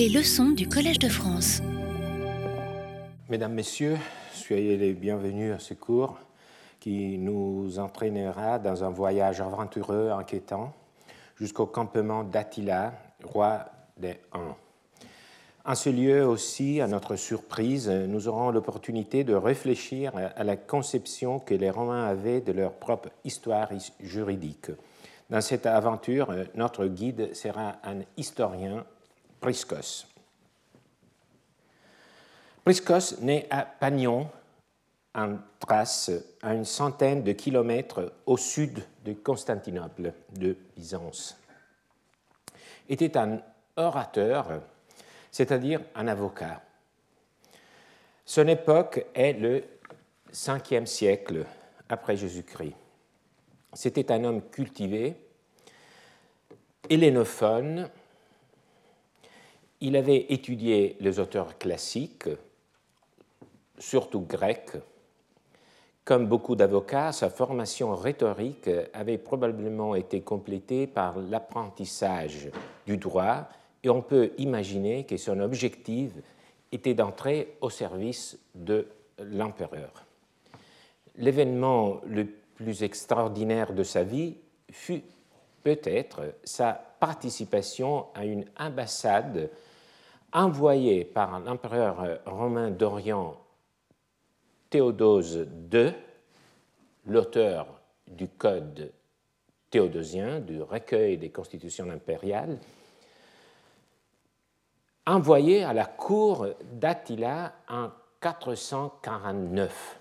Les leçons du Collège de France. Mesdames, Messieurs, soyez les bienvenus à ce cours qui nous entraînera dans un voyage aventureux, inquiétant, jusqu'au campement d'Attila, roi des Huns. En ce lieu aussi, à notre surprise, nous aurons l'opportunité de réfléchir à la conception que les Romains avaient de leur propre histoire juridique. Dans cette aventure, notre guide sera un historien, Priscos. Priscos naît à Pagnon, en Thrace, à une centaine de kilomètres au sud de Constantinople, de Byzance. Était un orateur c'est-à-dire un avocat. Son époque est le 5e siècle après Jésus-Christ. C'était un homme cultivé, hellénophone. Il avait étudié les auteurs classiques, surtout grecs. Comme beaucoup d'avocats, sa formation rhétorique avait probablement été complétée par l'apprentissage du droit et on peut imaginer que son objectif était d'entrer au service de l'empereur. L'événement le plus extraordinaire de sa vie fut peut-être sa participation à une ambassade envoyée par l'empereur romain d'Orient Théodose II, l'auteur du Code théodosien, du recueil des constitutions impériales, envoyé à la cour d'Attila en 449.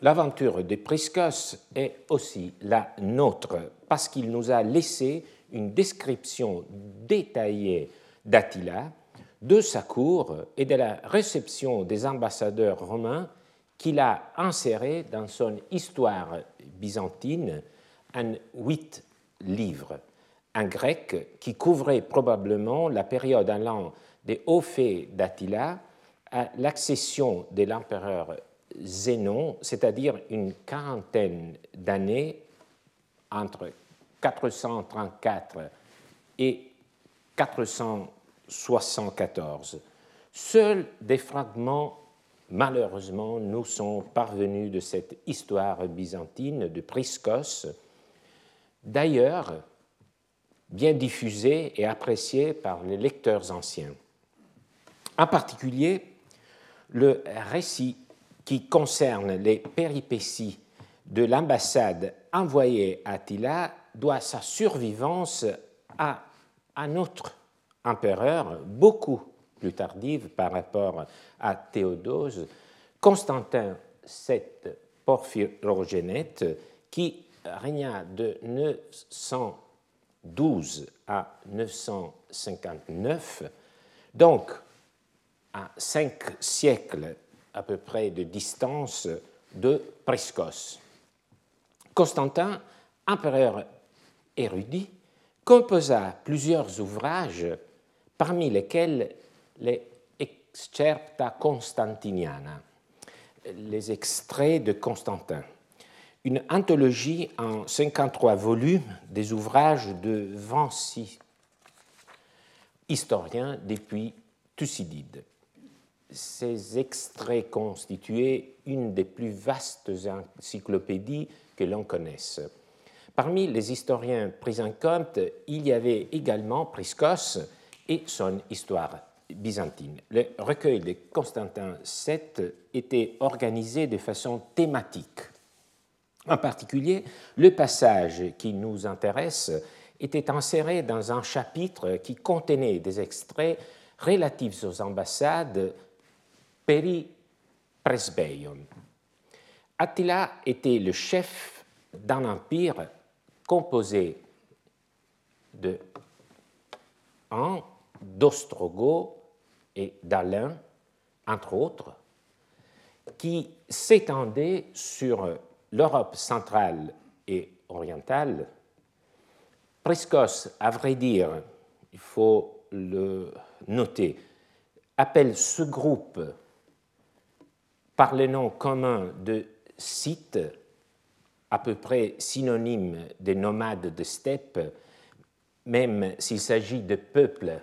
L'aventure de Priscos est aussi la nôtre parce qu'il nous a laissé une description détaillée d'Attila, de sa cour et de la réception des ambassadeurs romains qu'il a inséré dans son histoire byzantine en huit livres un grec qui couvrait probablement la période allant des hauts faits d'Attila à l'accession de l'empereur Zénon, c'est-à-dire une quarantaine d'années entre 434 et 474. Seuls des fragments, malheureusement, nous sont parvenus de cette histoire byzantine de Priscos. D'ailleurs, bien diffusé et apprécié par les lecteurs anciens. En particulier, le récit qui concerne les péripéties de l'ambassade envoyée à Attila doit sa survivance à un autre empereur, beaucoup plus tardif par rapport à Théodose, Constantin VII Porphyrogénète, qui régna de 900 12 à 959, donc à cinq siècles à peu près de distance de Priscos. Constantin, empereur érudit, composa plusieurs ouvrages, parmi lesquels les Excerpta Constantiniana, les extraits de Constantin une anthologie en 53 volumes des ouvrages de 26 historiens depuis Thucydide. Ces extraits constituaient une des plus vastes encyclopédies que l'on connaisse. Parmi les historiens pris en compte, il y avait également Priscos son histoire byzantine. Le recueil de Constantin VII était organisé de façon thématique en particulier, le passage qui nous intéresse était inséré dans un chapitre qui contenait des extraits relatifs aux ambassades peri presbeion. Attila était le chef d'un empire composé de un d'Ostrogo et d'Alain, entre autres, qui s'étendait sur l'Europe centrale et orientale, Priscos, à vrai dire, il faut le noter, appelle ce groupe par le nom commun de Scythes, à peu près synonyme des nomades de steppe, même s'il s'agit de peuples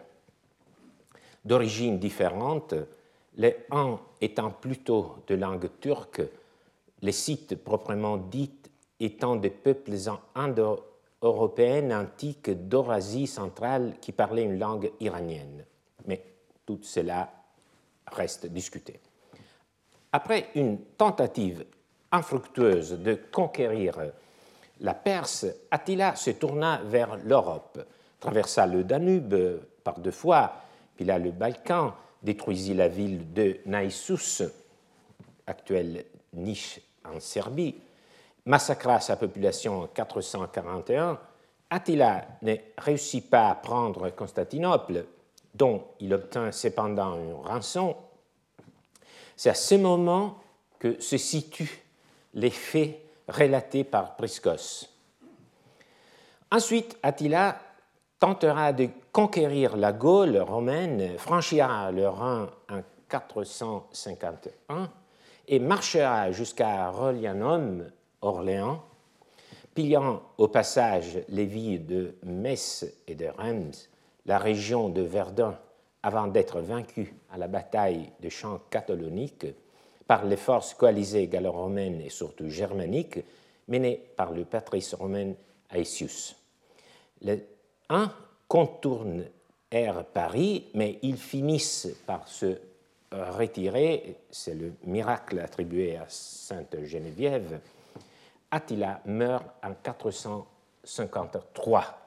d'origine différente, les uns étant plutôt de langue turque, les sites proprement dits étant des peuples indo-européennes antiques d'Eurasie centrale qui parlaient une langue iranienne. Mais tout cela reste discuté. Après une tentative infructueuse de conquérir la Perse, Attila se tourna vers l'Europe, traversa le Danube par deux fois, puis là le Balkan, détruisit la ville de Naissus, actuelle Niche en Serbie, massacra sa population en 441. Attila ne réussit pas à prendre Constantinople, dont il obtint cependant une rançon. C'est à ce moment que se situent les faits relatés par Priscos. Ensuite, Attila tentera de conquérir la Gaule romaine, franchira le Rhin en 451 et marchera jusqu'à Rolianum, Orléans, pillant au passage les villes de Metz et de Reims, la région de Verdun, avant d'être vaincu à la bataille de champs cataloniques par les forces coalisées gallo-romaines et surtout germaniques menées par le patrice romain Aetius. Les uns contournent Paris, mais ils finissent par se retirer, c'est le miracle attribué à Sainte Geneviève, Attila meurt en 453.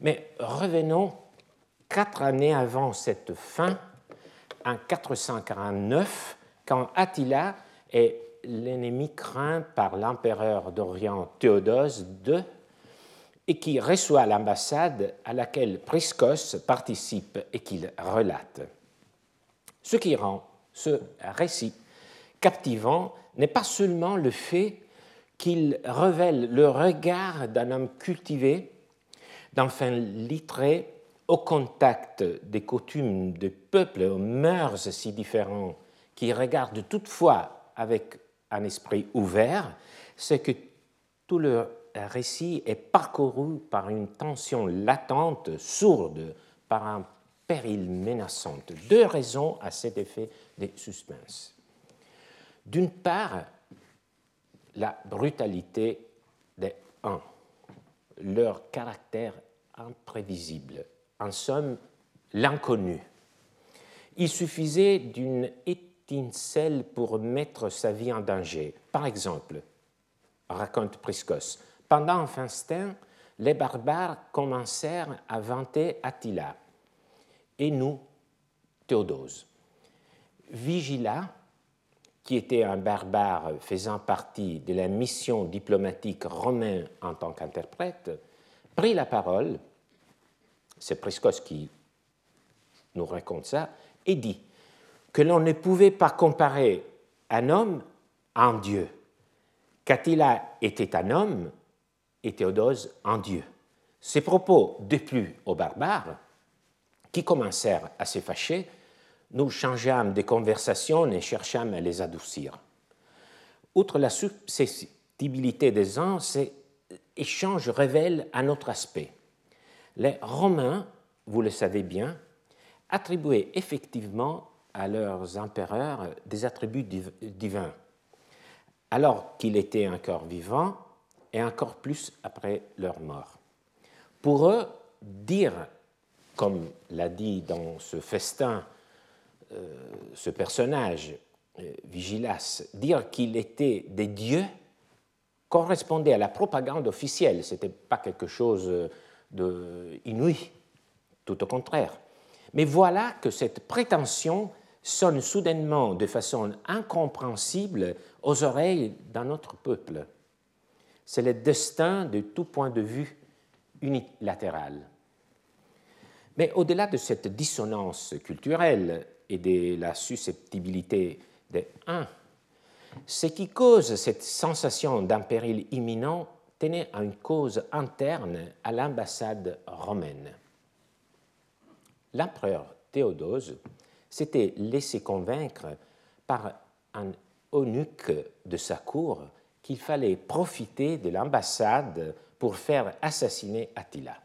Mais revenons quatre années avant cette fin, en 449, quand Attila est l'ennemi craint par l'empereur d'Orient Théodose II et qui reçoit l'ambassade à laquelle Priscos participe et qu'il relate. Ce qui rend ce récit captivant n'est pas seulement le fait qu'il révèle le regard d'un homme cultivé, d'enfin littré, au contact des coutumes des peuples aux mœurs si différents qui regarde toutefois avec un esprit ouvert, c'est que tout le récit est parcouru par une tension latente, sourde, par un péril menaçant. Deux raisons à cet effet de suspense. D'une part, la brutalité des uns, leur caractère imprévisible, en somme l'inconnu. Il suffisait d'une étincelle pour mettre sa vie en danger. Par exemple, raconte Priscos, pendant festin, les barbares commencèrent à vanter Attila et nous, Théodose. Vigila, qui était un barbare faisant partie de la mission diplomatique romaine en tant qu'interprète, prit la parole, c'est Priscos qui nous raconte ça, et dit que l'on ne pouvait pas comparer un homme à un Dieu, qu'Attila était un homme et Théodose un Dieu. Ces propos déplut aux barbares, qui commencèrent à se fâcher, nous changeâmes de conversation et cherchâmes à les adoucir. Outre la susceptibilité des uns, ces échanges révèlent un autre aspect. Les Romains, vous le savez bien, attribuaient effectivement à leurs empereurs des attributs divins, alors qu'il était encore vivant et encore plus après leur mort. Pour eux, dire, comme l'a dit dans ce festin euh, ce personnage, euh, Vigilas, dire qu'il était des dieux correspondait à la propagande officielle, ce n'était pas quelque chose d'inouï, tout au contraire. Mais voilà que cette prétention sonne soudainement de façon incompréhensible aux oreilles d'un autre peuple. C'est le destin de tout point de vue unilatéral. Mais au-delà de cette dissonance culturelle et de la susceptibilité des uns, ce qui cause cette sensation d'un péril imminent tenait à une cause interne à l'ambassade romaine. L'empereur Théodose s'était laissé convaincre par un eunuque de sa cour qu'il fallait profiter de l'ambassade pour faire assassiner Attila.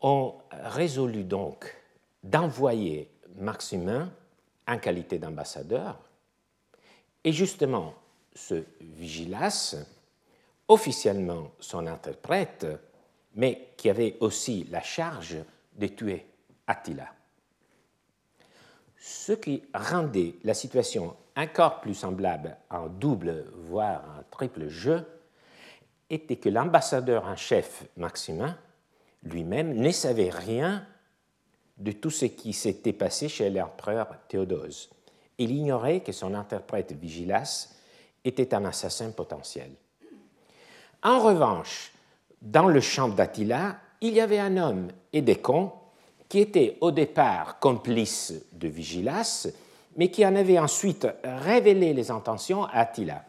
ont résolu donc d'envoyer Maximin en qualité d'ambassadeur, et justement ce Vigilas, officiellement son interprète, mais qui avait aussi la charge de tuer Attila. Ce qui rendait la situation encore plus semblable un double, voire un triple jeu, était que l'ambassadeur en chef Maximin lui-même ne savait rien de tout ce qui s'était passé chez l'empereur Théodose. Il ignorait que son interprète Vigilas était un assassin potentiel. En revanche, dans le champ d'Attila, il y avait un homme, Édécon, qui était au départ complice de Vigilas, mais qui en avait ensuite révélé les intentions à Attila.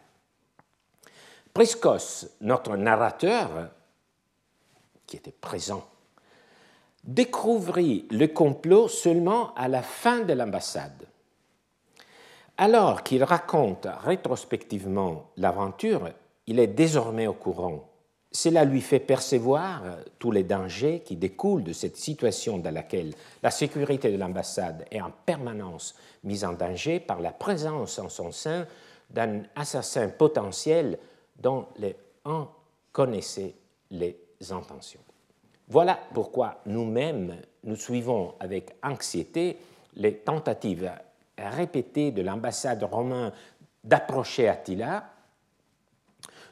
Priscos, notre narrateur, qui était présent, découvrit le complot seulement à la fin de l'ambassade. Alors qu'il raconte rétrospectivement l'aventure, il est désormais au courant. Cela lui fait percevoir tous les dangers qui découlent de cette situation dans laquelle la sécurité de l'ambassade est en permanence mise en danger par la présence en son sein d'un assassin potentiel dont les uns connaissaient les intentions. Voilà pourquoi nous-mêmes, nous suivons avec anxiété les tentatives répétées de l'ambassade romaine d'approcher Attila.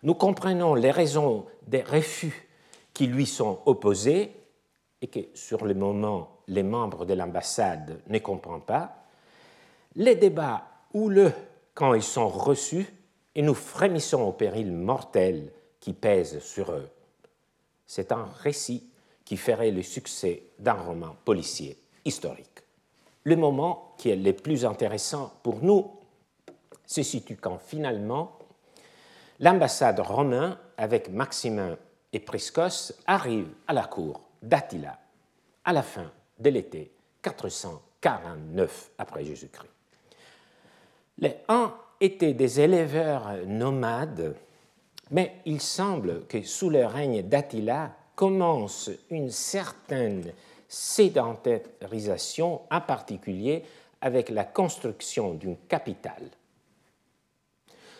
Nous comprenons les raisons des refus qui lui sont opposés et que sur le moment les membres de l'ambassade ne comprennent pas, les débats houleux quand ils sont reçus et nous frémissons au péril mortel qui pèse sur eux. C'est un récit qui ferait le succès d'un roman policier historique. Le moment qui est le plus intéressant pour nous se situe quand finalement l'ambassade romaine avec Maximin et Priscos arrive à la cour d'Attila à la fin de l'été 449 après Jésus-Christ. Les uns étaient des éleveurs nomades, mais il semble que sous le règne d'Attila commence une certaine sédentarisation, en particulier avec la construction d'une capitale.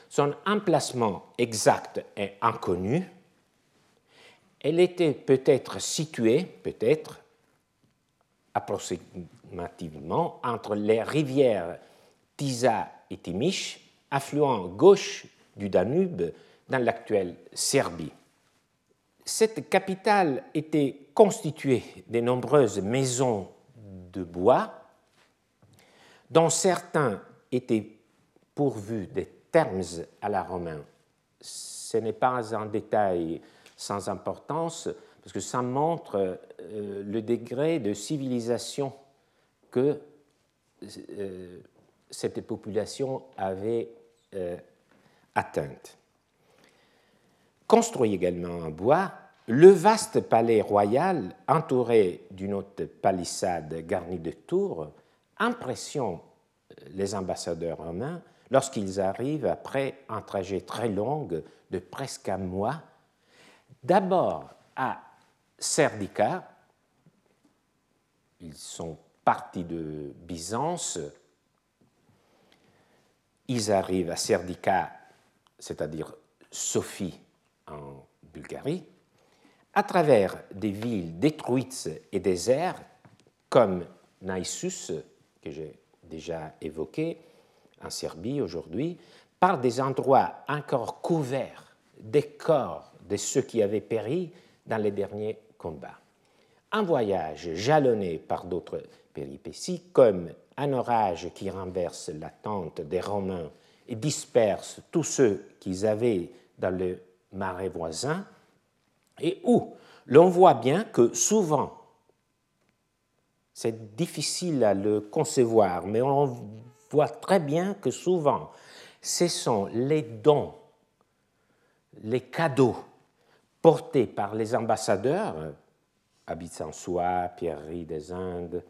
Son emplacement exact est inconnu. Elle était peut-être située, peut-être approximativement, entre les rivières Tisa et Timish, affluent gauche du Danube dans l'actuelle Serbie. Cette capitale était constituée de nombreuses maisons de bois, dont certains étaient pourvus de termes à la romaine. Ce n'est pas un détail sans importance, parce que ça montre euh, le degré de civilisation que euh, cette population avait euh, atteinte. Construit également en bois, le vaste palais royal, entouré d'une haute palissade garnie de tours, impressionne les ambassadeurs romains lorsqu'ils arrivent après un trajet très long de presque un mois, d'abord à Serdica, ils sont partis de Byzance, ils arrivent à Serdica, c'est-à-dire Sophie en Bulgarie, à travers des villes détruites et désertes comme Naissus, que j'ai déjà évoqué, en Serbie aujourd'hui, par des endroits encore couverts des corps de ceux qui avaient péri dans les derniers combats. Un voyage jalonné par d'autres péripéties, comme un orage qui renverse la tente des Romains et disperse tous ceux qu'ils avaient dans le marais voisin, et où l'on voit bien que souvent, c'est difficile à le concevoir, mais on voit très bien que souvent, ce sont les dons, les cadeaux portés par les ambassadeurs, Abitsansois, Pierrerie des Indes,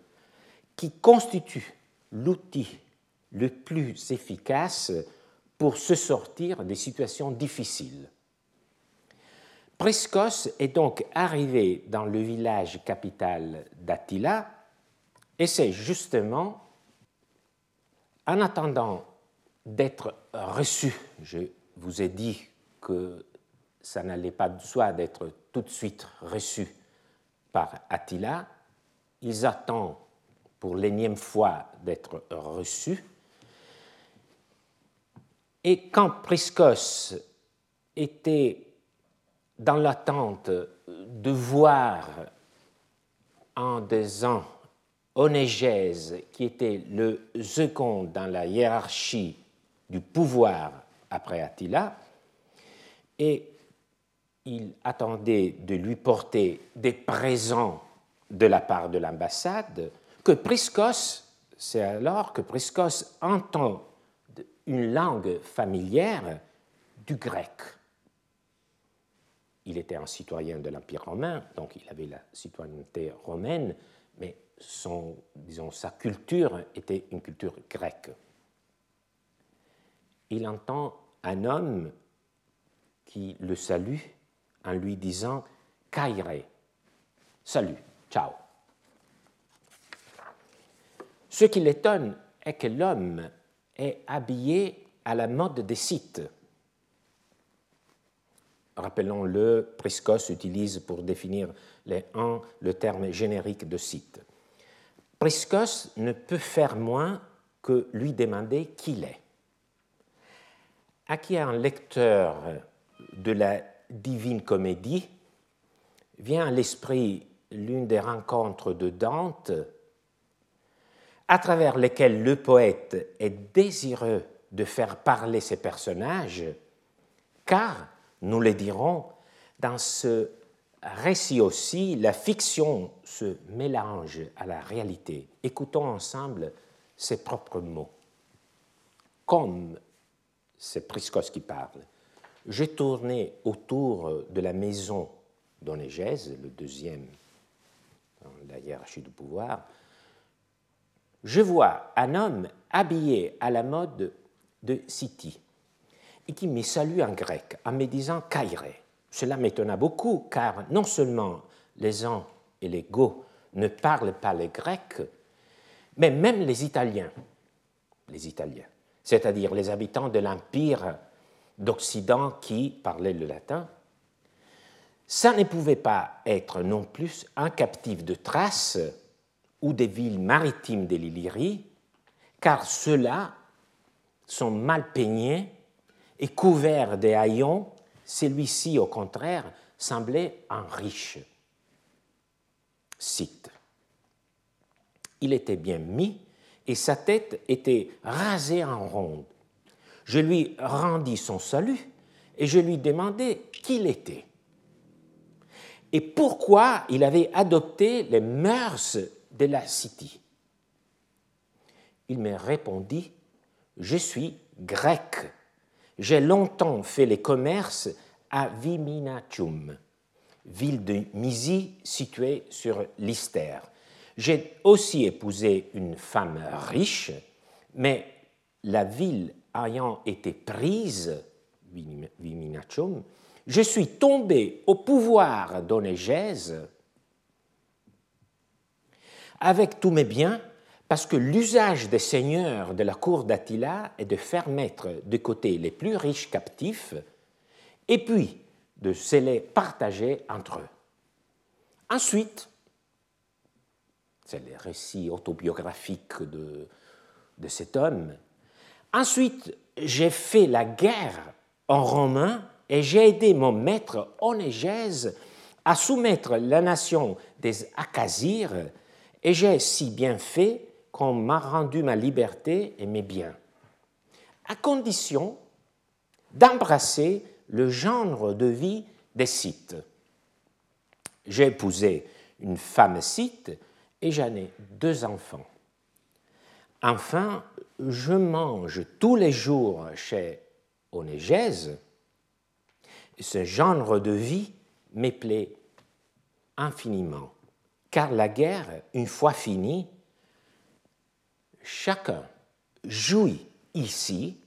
qui constituent l'outil le plus efficace pour se sortir des situations difficiles. Priscos est donc arrivé dans le village capital d'Attila, et c'est justement en attendant d'être reçu, je vous ai dit que ça n'allait pas de soi d'être tout de suite reçu par Attila, ils attendent pour l'énième fois d'être reçus. Et quand Priscos était dans l'attente de voir en des ans Onégèse, qui était le second dans la hiérarchie du pouvoir après Attila, et il attendait de lui porter des présents de la part de l'ambassade, que Priscos, c'est alors que Priscos entend une langue familière du grec. Il était un citoyen de l'Empire romain, donc il avait la citoyenneté romaine, mais sa culture était une culture grecque. Il entend un homme qui le salue en lui disant Kaire, salut, ciao. Ce qui l'étonne est que l'homme est habillé à la mode des sites. Rappelons-le, Priscos utilise pour définir les un le terme générique de site. Priscos ne peut faire moins que lui demander qui il est. À qui un lecteur de la Divine Comédie vient à l'esprit l'une des rencontres de Dante à travers lesquelles le poète est désireux de faire parler ses personnages, car, nous le dirons, dans ce récit aussi, la fiction se mélange à la réalité. Écoutons ensemble ses propres mots. Comme c'est Priscos qui parle, j'ai tourné autour de la maison d'Onégèse, le deuxième dans la hiérarchie du pouvoir. Je vois un homme habillé à la mode de City et qui me salue en grec en me disant Kairé. Cela m'étonna beaucoup car non seulement les uns et les Goths ne parlent pas le grec, mais même les Italiens, les Italiens, c'est-à-dire les habitants de l'Empire d'Occident qui parlaient le latin, ça ne pouvait pas être non plus un captif de Thrace ou des villes maritimes de l'Illyrie, car ceux-là sont mal peignés et couverts des haillons celui-ci, au contraire, semblait un riche. Cite. Il était bien mis et sa tête était rasée en ronde. Je lui rendis son salut et je lui demandai qui il était et pourquoi il avait adopté les mœurs de la cité. Il me répondit, je suis grec j'ai longtemps fait les commerces à Viminacium, ville de Mysie située sur l'Istère. J'ai aussi épousé une femme riche, mais la ville ayant été prise, Viminacium, je suis tombé au pouvoir d'Onégèse avec tous mes biens parce que l'usage des seigneurs de la cour d'Attila est de faire mettre de côté les plus riches captifs et puis de se les partager entre eux. Ensuite, c'est le récit autobiographique de, de cet homme, ensuite j'ai fait la guerre en romain et j'ai aidé mon maître Onégèse à soumettre la nation des Akazir et j'ai si bien fait m'a rendu ma liberté et mes biens, à condition d'embrasser le genre de vie des Scythes. J'ai épousé une femme scythe et j'en ai deux enfants. Enfin, je mange tous les jours chez Onégèse. Ce genre de vie me plaît infiniment, car la guerre, une fois finie, chacun jouit ici,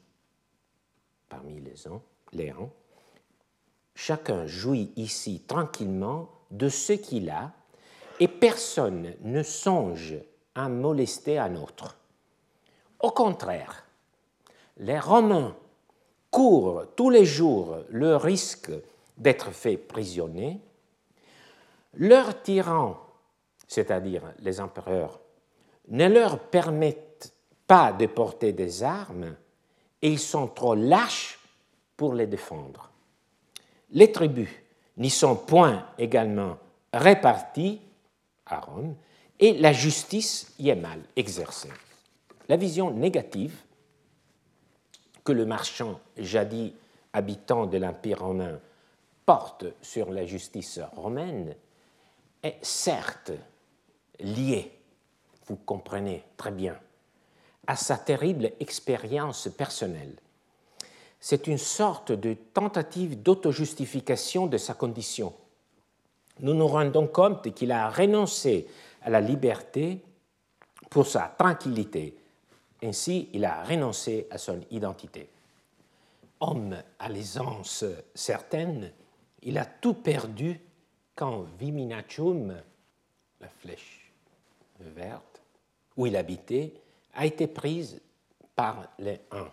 parmi les, uns, chacun jouit ici tranquillement de ce qu'il a, et personne ne songe à molester un autre. Au contraire, les Romains courent tous les jours le risque d'être faits prisonniers, leurs tyrans, c'est-à-dire les empereurs, ne leur permettent pas de porter des armes et ils sont trop lâches pour les défendre. Les tribus n'y sont point également réparties à Rome et la justice y est mal exercée. La vision négative que le marchand jadis habitant de l'Empire romain porte sur la justice romaine est certes liée, vous comprenez très bien, à sa terrible expérience personnelle. C'est une sorte de tentative d'auto-justification de sa condition. Nous nous rendons compte qu'il a renoncé à la liberté pour sa tranquillité. Ainsi, il a renoncé à son identité. Homme à l'aisance certaine, il a tout perdu quand Viminachum, la flèche verte, où il habitait, a été prise par les Huns.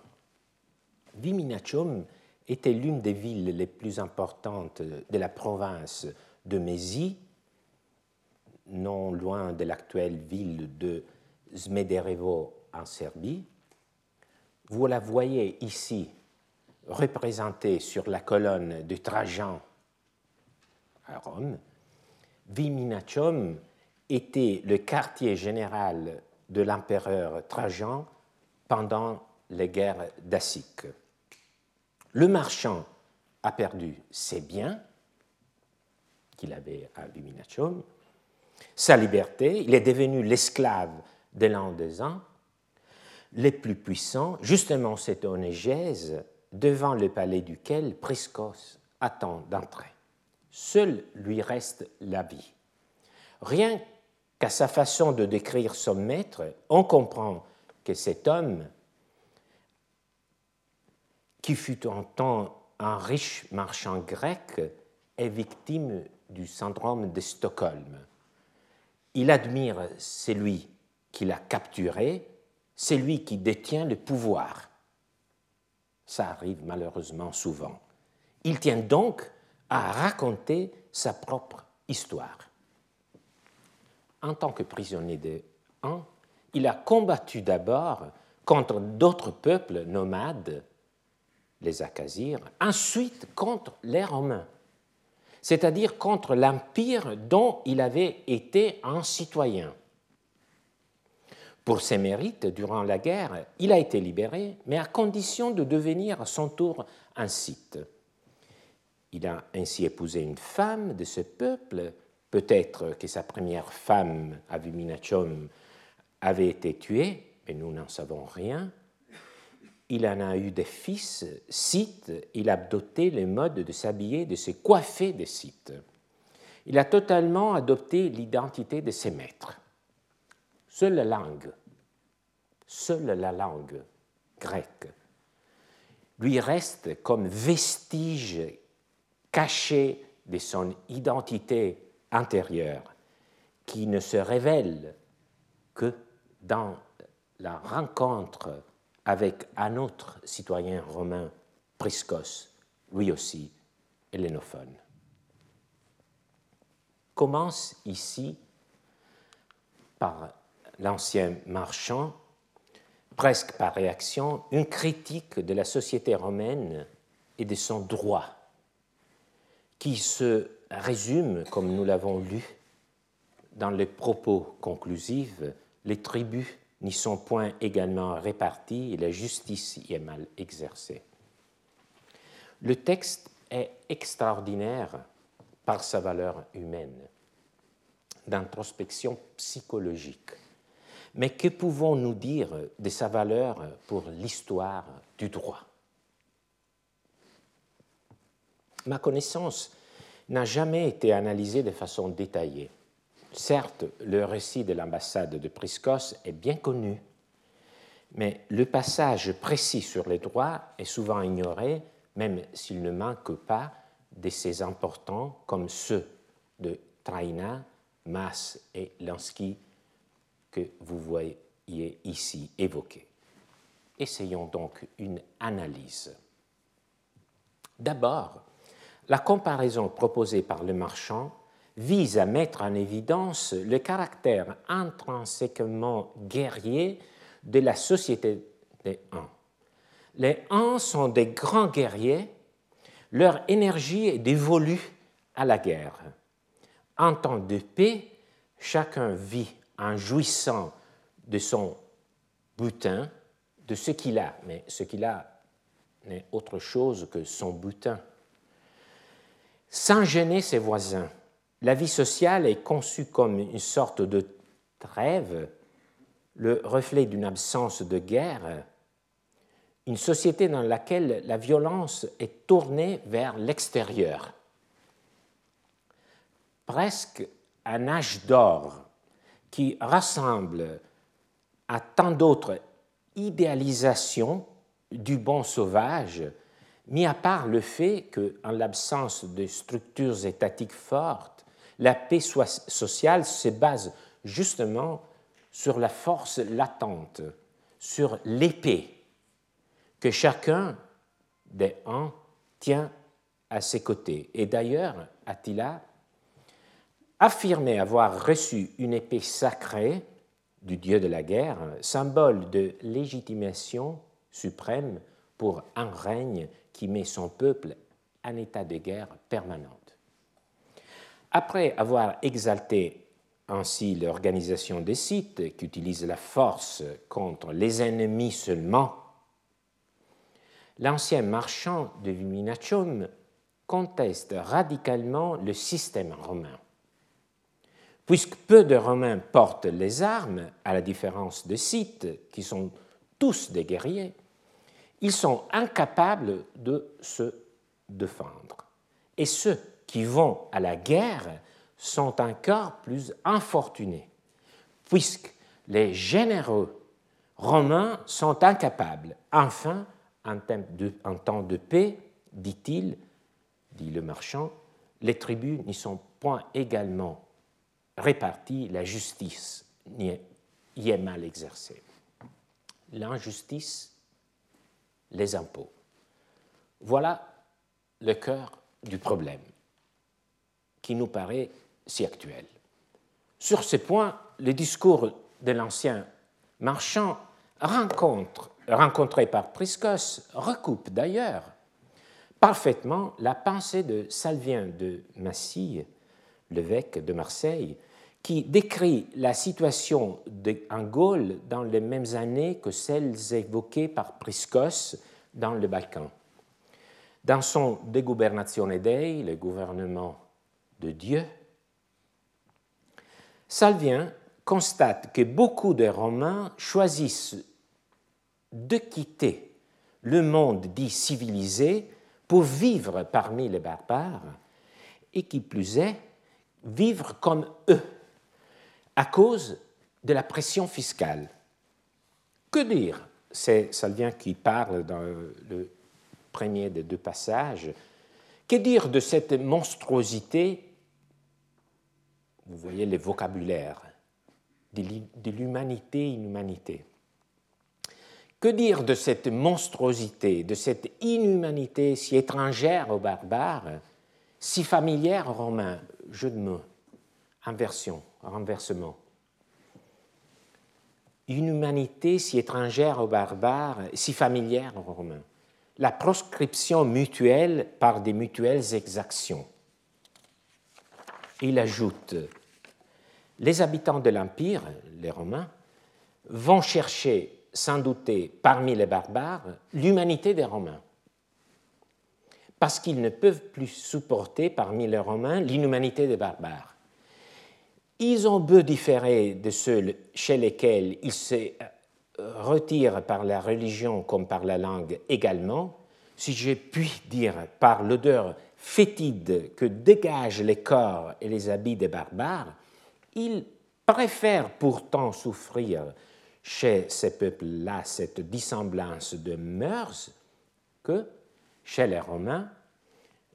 Viminachum était l'une des villes les plus importantes de la province de Mésie, non loin de l'actuelle ville de Smederevo en Serbie. Vous la voyez ici représentée sur la colonne de Trajan à Rome. Viminachum était le quartier général de l'empereur Trajan pendant les guerres daciques. Le marchand a perdu ses biens qu'il avait à Viminachum, sa liberté, il est devenu l'esclave de l'un des les plus puissants, justement cette onégèse devant le palais duquel Priscos attend d'entrer. Seul lui reste la vie. Rien qu'à sa façon de décrire son maître, on comprend que cet homme, qui fut en temps un riche marchand grec, est victime du syndrome de Stockholm. Il admire celui qui l'a capturé, celui qui détient le pouvoir. Ça arrive malheureusement souvent. Il tient donc à raconter sa propre histoire. En tant que prisonnier de Han, il a combattu d'abord contre d'autres peuples nomades, les Akasirs, ensuite contre les Romains c'est-à-dire contre l'empire dont il avait été un citoyen. Pour ses mérites, durant la guerre, il a été libéré, mais à condition de devenir à son tour un site. Il a ainsi épousé une femme de ce peuple, peut-être que sa première femme, Aviminachum, avait été tuée, mais nous n'en savons rien il en a eu des fils, Scythes, il a adopté le mode de s'habiller, de se coiffer des Scythes. Il a totalement adopté l'identité de ses maîtres. Seule la langue, seule la langue grecque lui reste comme vestige caché de son identité intérieure qui ne se révèle que dans la rencontre avec un autre citoyen romain, Priscos, lui aussi hellénophone. Commence ici par l'ancien marchand, presque par réaction, une critique de la société romaine et de son droit, qui se résume, comme nous l'avons lu, dans les propos conclusifs, les tribus n'y sont point également répartis et la justice y est mal exercée. Le texte est extraordinaire par sa valeur humaine, d'introspection psychologique. Mais que pouvons-nous dire de sa valeur pour l'histoire du droit? Ma connaissance n'a jamais été analysée de façon détaillée. Certes, le récit de l'ambassade de Priscos est bien connu, mais le passage précis sur les droits est souvent ignoré, même s'il ne manque pas de ces importants comme ceux de Traina, Mass et Lansky que vous voyez ici évoqués. Essayons donc une analyse. D'abord, la comparaison proposée par le marchand vise à mettre en évidence le caractère intrinsèquement guerrier de la société des Huns. Les Huns sont des grands guerriers, leur énergie est dévolue à la guerre. En temps de paix, chacun vit en jouissant de son butin, de ce qu'il a, mais ce qu'il a n'est autre chose que son butin. Sans gêner ses voisins, la vie sociale est conçue comme une sorte de trêve, le reflet d'une absence de guerre, une société dans laquelle la violence est tournée vers l'extérieur. Presque un âge d'or qui rassemble à tant d'autres idéalisations du bon sauvage, mis à part le fait qu'en l'absence de structures étatiques fortes, la paix sociale se base justement sur la force latente, sur l'épée que chacun des uns tient à ses côtés. Et d'ailleurs, Attila affirmait avoir reçu une épée sacrée du dieu de la guerre, symbole de légitimation suprême pour un règne qui met son peuple en état de guerre permanente. Après avoir exalté ainsi l'organisation des sites qui utilisent la force contre les ennemis seulement, l'ancien marchand de Viminatium conteste radicalement le système romain. Puisque peu de Romains portent les armes, à la différence de Scythes, qui sont tous des guerriers, ils sont incapables de se défendre. Et ceux qui vont à la guerre sont encore plus infortunés, puisque les généreux romains sont incapables. Enfin, en, temps de paix, dit-il, dit le marchand, les tribus n'y sont point également réparties, la justice y est mal exercée. L'injustice, les impôts. Voilà le cœur du problème qui nous paraît si actuel. Sur ce point, le discours de l'ancien marchand rencontré par Priscos recoupe d'ailleurs parfaitement la pensée de Salvien de Massille, l'évêque de Marseille, qui décrit la situation en Gaule dans les mêmes années que celles évoquées par Priscos dans le Balkan. Dans son De Gubernatione Dei, le gouvernement de Dieu, Salvien constate que beaucoup de Romains choisissent de quitter le monde dit civilisé pour vivre parmi les barbares et qui plus est, vivre comme eux à cause de la pression fiscale. Que dire? C'est Salvien qui parle dans le premier des deux passages. Que dire de cette monstruosité? Vous voyez les vocabulaires de l'humanité-inhumanité. Que dire de cette monstruosité, de cette inhumanité si étrangère aux barbares, si familière aux Romains? Jeu de mots, inversion renversement. Une humanité si étrangère aux barbares, si familière aux Romains. La proscription mutuelle par des mutuelles exactions. Il ajoute Les habitants de l'Empire, les Romains, vont chercher, sans douter, parmi les barbares, l'humanité des Romains parce qu'ils ne peuvent plus supporter parmi les Romains l'inhumanité des barbares. Ils ont beau différer de ceux chez lesquels ils se euh, retirent par la religion comme par la langue également, si je puis dire par l'odeur fétide que dégagent les corps et les habits des barbares, ils préfèrent pourtant souffrir chez ces peuples-là cette dissemblance de mœurs que chez les Romains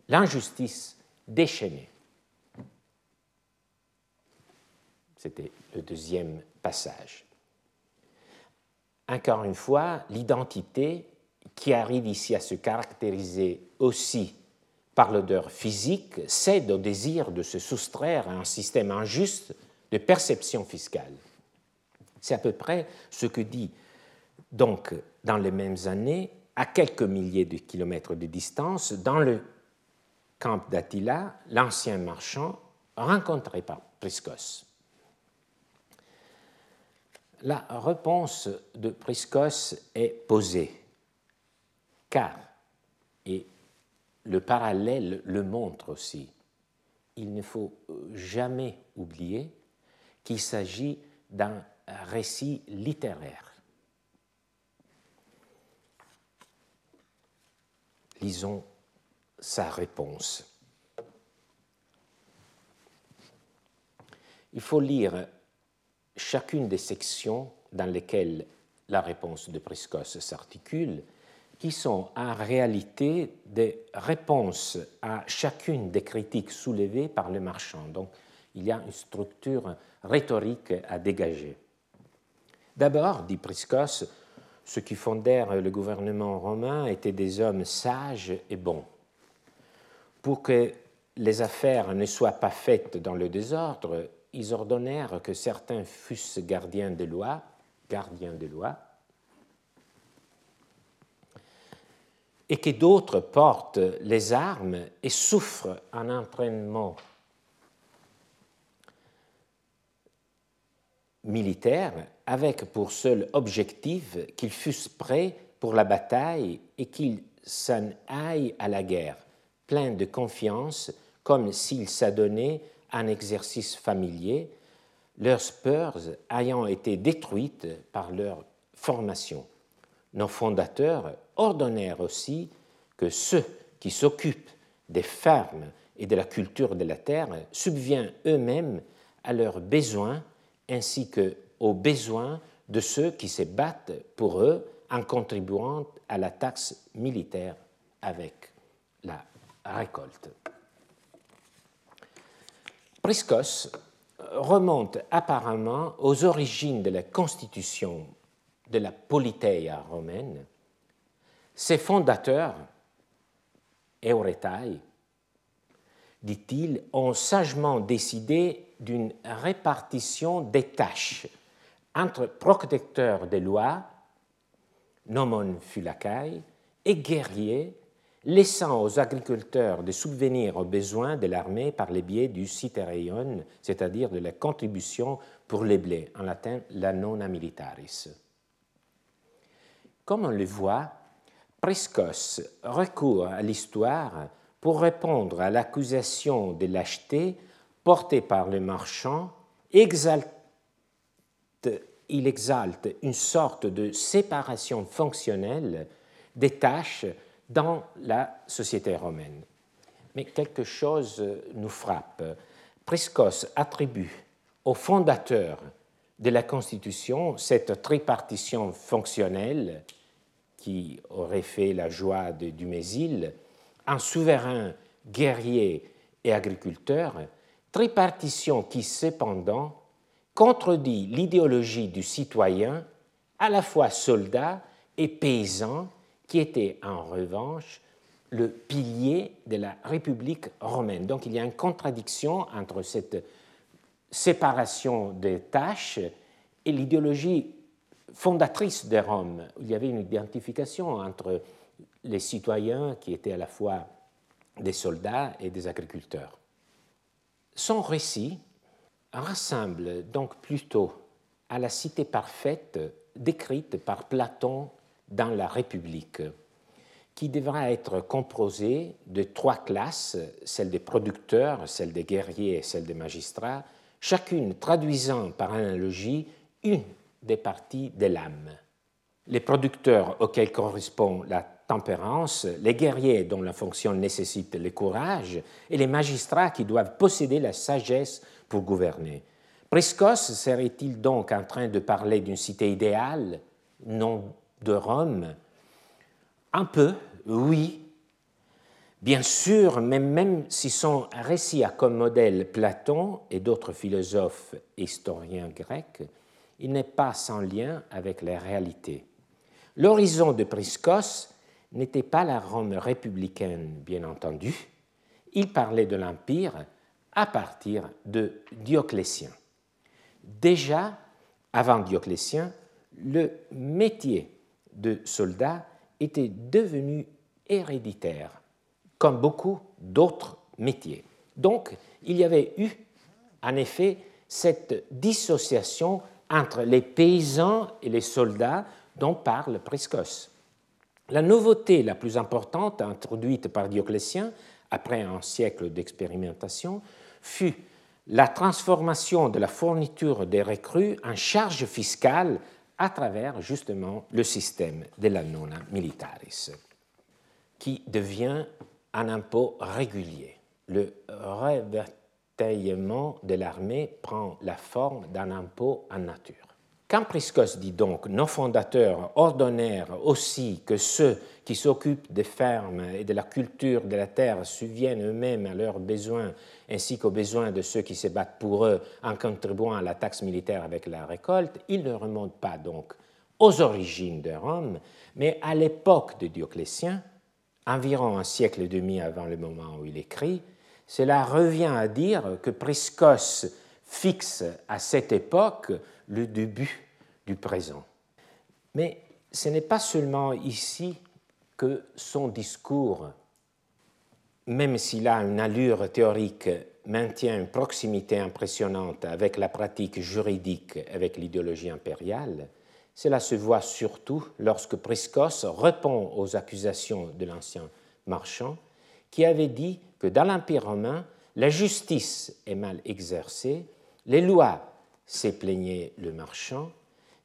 l'injustice déchaînée. C'était le deuxième passage. Encore une fois, l'identité qui arrive ici à se caractériser aussi par l'odeur physique cède au désir de se soustraire à un système injuste de perception fiscale. C'est à peu près ce que dit donc dans les mêmes années, à quelques milliers de kilomètres de distance, dans le camp d'Attila, l'ancien marchand rencontré par Priscos. La réponse de Priscos est posée, car, et le parallèle le montre aussi, il ne faut jamais oublier qu'il s'agit d'un récit littéraire. Lisons sa réponse. Il faut lire chacune des sections dans lesquelles la réponse de Priscos s'articule, qui sont en réalité des réponses à chacune des critiques soulevées par le marchand. Donc, il y a une structure rhétorique à dégager. D'abord, dit Priscos, ceux qui fondèrent le gouvernement romain étaient des hommes sages et bons. Pour que les affaires ne soient pas faites dans le désordre, ils ordonnèrent que certains fussent gardiens de loi, gardiens de loi, et que d'autres portent les armes et souffrent un entraînement militaire avec pour seul objectif qu'ils fussent prêts pour la bataille et qu'ils s'en aillent à la guerre, pleins de confiance, comme s'ils s'adonnaient un exercice familier, leurs peurs ayant été détruites par leur formation. Nos fondateurs ordonnèrent aussi que ceux qui s'occupent des fermes et de la culture de la terre subviennent eux-mêmes à leurs besoins ainsi qu'aux besoins de ceux qui se battent pour eux en contribuant à la taxe militaire avec la récolte. Priscos remonte apparemment aux origines de la constitution de la Politeia romaine. Ses fondateurs, Euretai, dit-il, ont sagement décidé d'une répartition des tâches entre protecteurs des lois, nomon fulakai, et guerriers, laissant aux agriculteurs de subvenir aux besoins de l'armée par le biais du citereion, c'est-à-dire de la contribution pour les blés, en latin la nona militaris. Comme on le voit, Priscos recourt à l'histoire pour répondre à l'accusation de lâcheté portée par le marchand, exalte, il exalte une sorte de séparation fonctionnelle des tâches dans la société romaine. Mais quelque chose nous frappe. Priscos attribue au fondateur de la Constitution cette tripartition fonctionnelle qui aurait fait la joie de Dumézil un souverain guerrier et agriculteur, tripartition qui cependant contredit l'idéologie du citoyen à la fois soldat et paysan qui était en revanche le pilier de la République romaine. Donc il y a une contradiction entre cette séparation des tâches et l'idéologie fondatrice de Rome. Il y avait une identification entre les citoyens qui étaient à la fois des soldats et des agriculteurs. Son récit rassemble donc plutôt à la cité parfaite décrite par Platon dans la République, qui devra être composée de trois classes, celle des producteurs, celle des guerriers et celle des magistrats, chacune traduisant par analogie une des parties de l'âme. Les producteurs auxquels correspond la tempérance, les guerriers dont la fonction nécessite le courage, et les magistrats qui doivent posséder la sagesse pour gouverner. Priscos serait-il donc en train de parler d'une cité idéale, non de Rome Un peu, oui, Bien sûr, mais même si son récit a comme modèle Platon et d'autres philosophes historiens grecs, il n'est pas sans lien avec les réalités. L'horizon de Priscos n'était pas la Rome républicaine, bien entendu. Il parlait de l'Empire à partir de Dioclétien. Déjà, avant Dioclétien, le métier de soldat était devenu héréditaire, comme beaucoup d'autres métiers. Donc, il y avait eu, en effet, cette dissociation entre les paysans et les soldats dont parle Priscos. La nouveauté la plus importante introduite par Dioclétien, après un siècle d'expérimentation, fut la transformation de la fourniture des recrues en charge fiscale à travers justement le système de la nona militaris, qui devient un impôt régulier. Le revêtement de l'armée prend la forme d'un impôt en nature. Quand Priscos dit donc nos fondateurs ordonnèrent aussi que ceux qui s'occupent des fermes et de la culture de la terre souviennent eux-mêmes à leurs besoins ainsi qu'aux besoins de ceux qui se battent pour eux en contribuant à la taxe militaire avec la récolte, il ne remonte pas donc aux origines de Rome, mais à l'époque de Dioclétien, environ un siècle et demi avant le moment où il écrit, cela revient à dire que Priscos fixe à cette époque le début du présent. Mais ce n'est pas seulement ici que son discours, même s'il a une allure théorique, maintient une proximité impressionnante avec la pratique juridique, avec l'idéologie impériale, cela se voit surtout lorsque Priscos répond aux accusations de l'ancien marchand qui avait dit que dans l'Empire romain, la justice est mal exercée, les lois, s'est plaigné le marchand,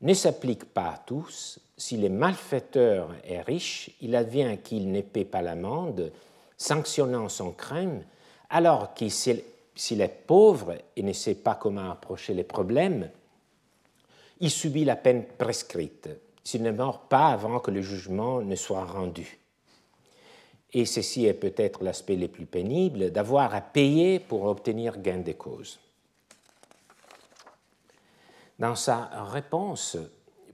ne s'appliquent pas à tous. Si le malfaiteur est riche, il advient qu'il ne paie pas l'amende, sanctionnant son crime, alors que s'il est pauvre et ne sait pas comment approcher les problèmes, il subit la peine prescrite s'il ne meurt pas avant que le jugement ne soit rendu. Et ceci est peut-être l'aspect le plus pénible, d'avoir à payer pour obtenir gain de cause. Dans sa réponse,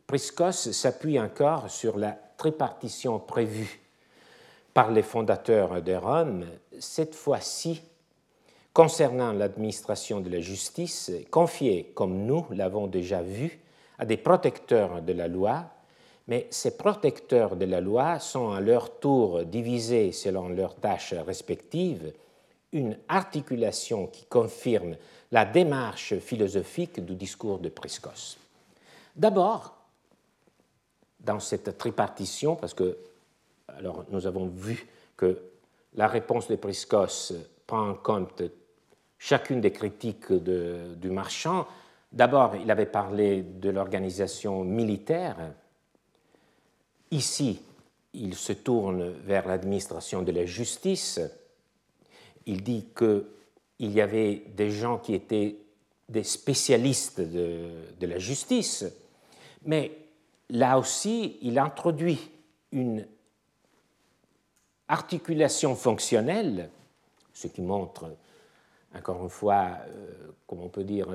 Priscos s'appuie encore sur la tripartition prévue par les fondateurs de Rome, cette fois-ci concernant l'administration de la justice, confiée, comme nous l'avons déjà vu, à des protecteurs de la loi, mais ces protecteurs de la loi sont à leur tour divisés selon leurs tâches respectives, une articulation qui confirme la démarche philosophique du discours de Priscos. D'abord, dans cette tripartition, parce que alors, nous avons vu que la réponse de Priscos prend en compte chacune des critiques du marchand, D'abord, il avait parlé de l'organisation militaire. Ici, il se tourne vers l'administration de la justice. Il dit qu'il y avait des gens qui étaient des spécialistes de, la justice, mais là aussi, il introduit une articulation fonctionnelle, ce qui montre, encore une fois, euh, comment on peut dire,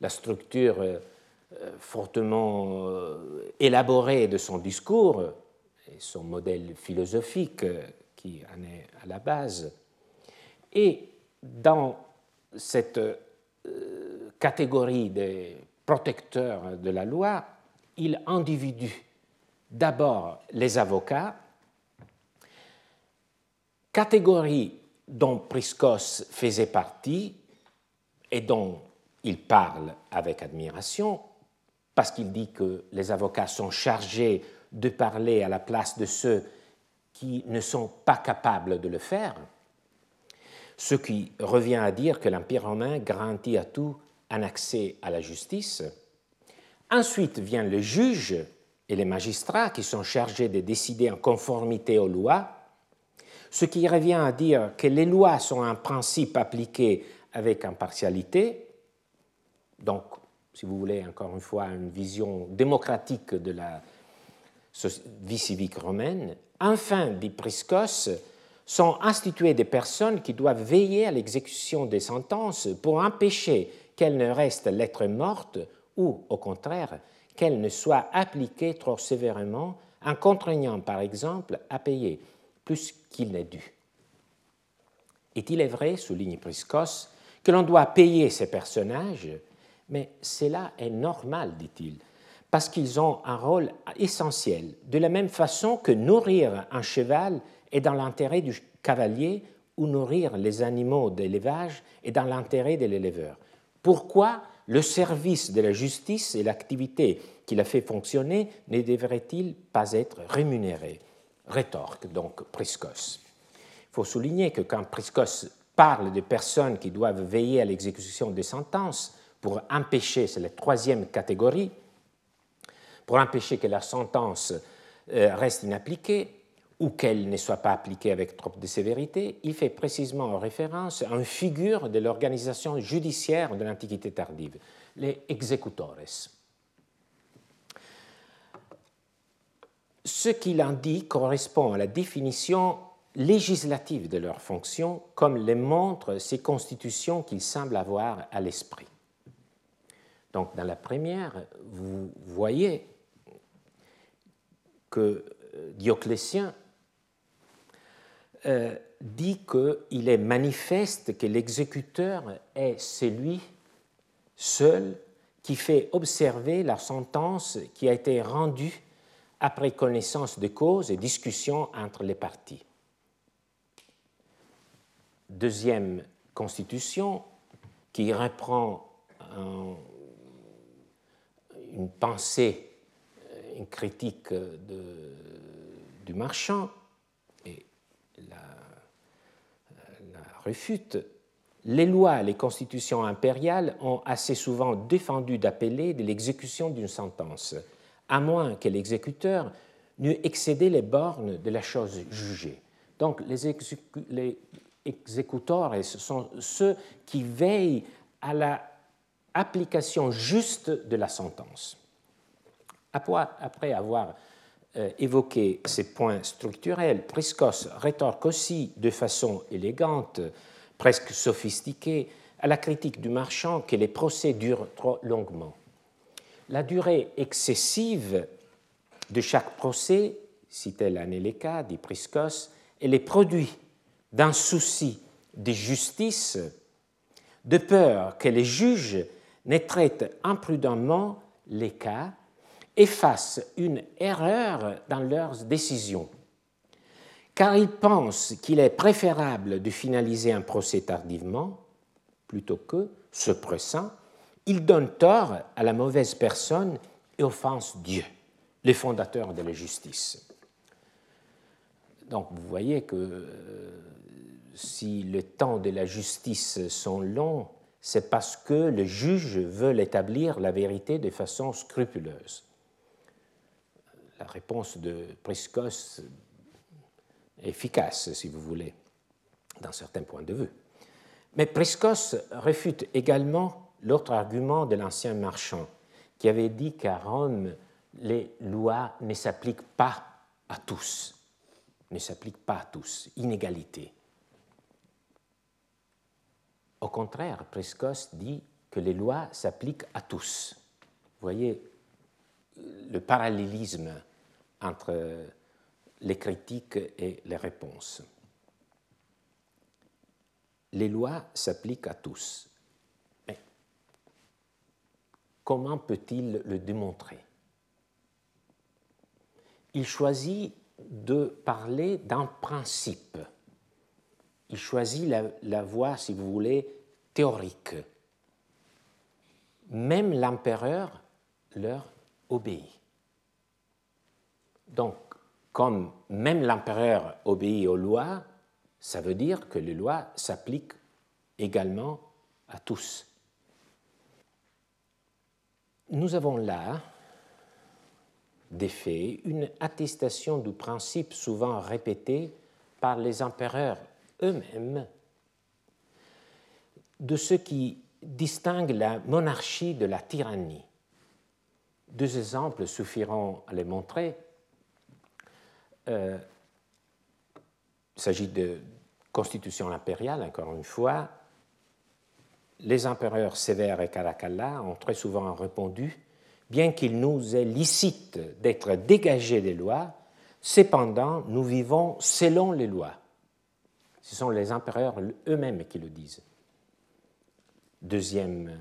la structure euh, fortement euh, élaborée de son discours et son modèle philosophique qui en est à la base. Dans cette catégorie des protecteurs de la loi, il individue d'abord les avocats, catégorie dont Priscos faisait partie et dont il parle avec admiration parce qu'il dit que les avocats sont chargés de parler à la place de ceux qui ne sont pas capables de le faire, ce qui revient à dire que l'Empire romain garantit à tout un accès à la justice. Ensuite vient le juge et les magistrats qui sont chargés de décider en conformité aux lois, ce qui revient à dire que les lois sont un principe appliqué avec impartialité, donc, si vous voulez, encore une fois, une vision démocratique de la vie civique romaine. Enfin, dit Priscos, sont instituées des personnes qui doivent veiller à l'exécution des sentences pour empêcher qu'elles ne restent lettres mortes ou, au contraire, qu'elles ne soient appliquées trop sévèrement en contraignant, par exemple, à payer plus qu'il n'est dû. Et il est vrai, souligne Priscos, que l'on doit payer ces personnages, mais cela est normal, dit-il, parce qu'ils ont un rôle essentiel, de la même façon que nourrir un cheval est dans l'intérêt du cavalier ou nourrir les animaux d'élevage est dans l'intérêt de l'éleveur. Pourquoi le service de la justice et l'activité qui la fait fonctionner ne devrait-il pas être rémunéré? Rétorque donc Priscos. Il faut souligner que quand Priscos parle de personnes qui doivent veiller à l'exécution des sentences pour empêcher, c'est la troisième catégorie, pour empêcher que la sentence euh, reste inappliquée ou qu'elle ne soit pas appliquée avec trop de sévérité, il fait précisément référence à une figure de l'organisation judiciaire de l'Antiquité tardive, les executores. Ce qu'il en dit correspond à la définition législative de leur fonction, comme les montrent ces constitutions qu'ils semblent avoir à l'esprit. Donc, dans la première, vous voyez que euh, Dioclétien euh, dit qu'il est manifeste que l'exécuteur est celui seul qui fait observer la sentence qui a été rendue après connaissance de cause et discussion entre les parties. Deuxième constitution qui reprend une pensée, une critique de, du marchand et la, la refute. Les lois, les constitutions impériales ont assez souvent défendu d'appeler de l'exécution d'une sentence, à moins que l'exécuteur n'eût excédé les bornes de la chose jugée. Donc les, exécuteurs sont ceux qui veillent à la application juste de la sentence. Après avoir évoqué ces points structurels, Priscos rétorque aussi de façon élégante, presque sophistiquée, à la critique du marchand que les procès durent trop longuement. La durée excessive de chaque procès, citait l'Anéléka, dit Priscos, et les produits d'un souci de justice, de peur que les juges ne traitent imprudemment les cas et fassent une erreur dans leurs décisions, car ils pensent qu'il est préférable de finaliser un procès tardivement plutôt que, se pressant, ils donnent tort à la mauvaise personne et offensent Dieu, le fondateur de la justice. Donc vous voyez que euh, si le temps de la justice sont longs, c'est parce que le juge veut établir la vérité de façon scrupuleuse. Réponse de Priscos est efficace, si vous voulez, dans certains points de vue. Mais Priscos réfute également l'autre argument de l'ancien marchand, qui avait dit qu'à Rome, les lois ne s'appliquent pas à tous, ne s'appliquent pas à tous, inégalité. Au contraire, Priscos dit que les lois s'appliquent à tous. Vous voyez le parallélisme entre les critiques et les réponses. Les lois s'appliquent à tous. Mais comment peut-il le démontrer? Il choisit de parler d'un principe il choisit la, voie, si vous voulez, théorique. Même l'empereur leur obéit. Donc, comme même l'empereur obéit aux lois, ça veut dire que les lois s'appliquent également à tous. Nous avons là d'effet une attestation du principe souvent répété par les empereurs eux-mêmes de ce qui distingue la monarchie de la tyrannie. Deux exemples suffiront à les montrer. Euh, il s'agit de constitution impériale, encore une fois, les empereurs Sévère et Caracalla ont très souvent répondu Bien qu'il nous est licite d'être dégagés des lois, cependant nous vivons selon les lois. Ce sont les empereurs eux-mêmes qui le disent. Deuxième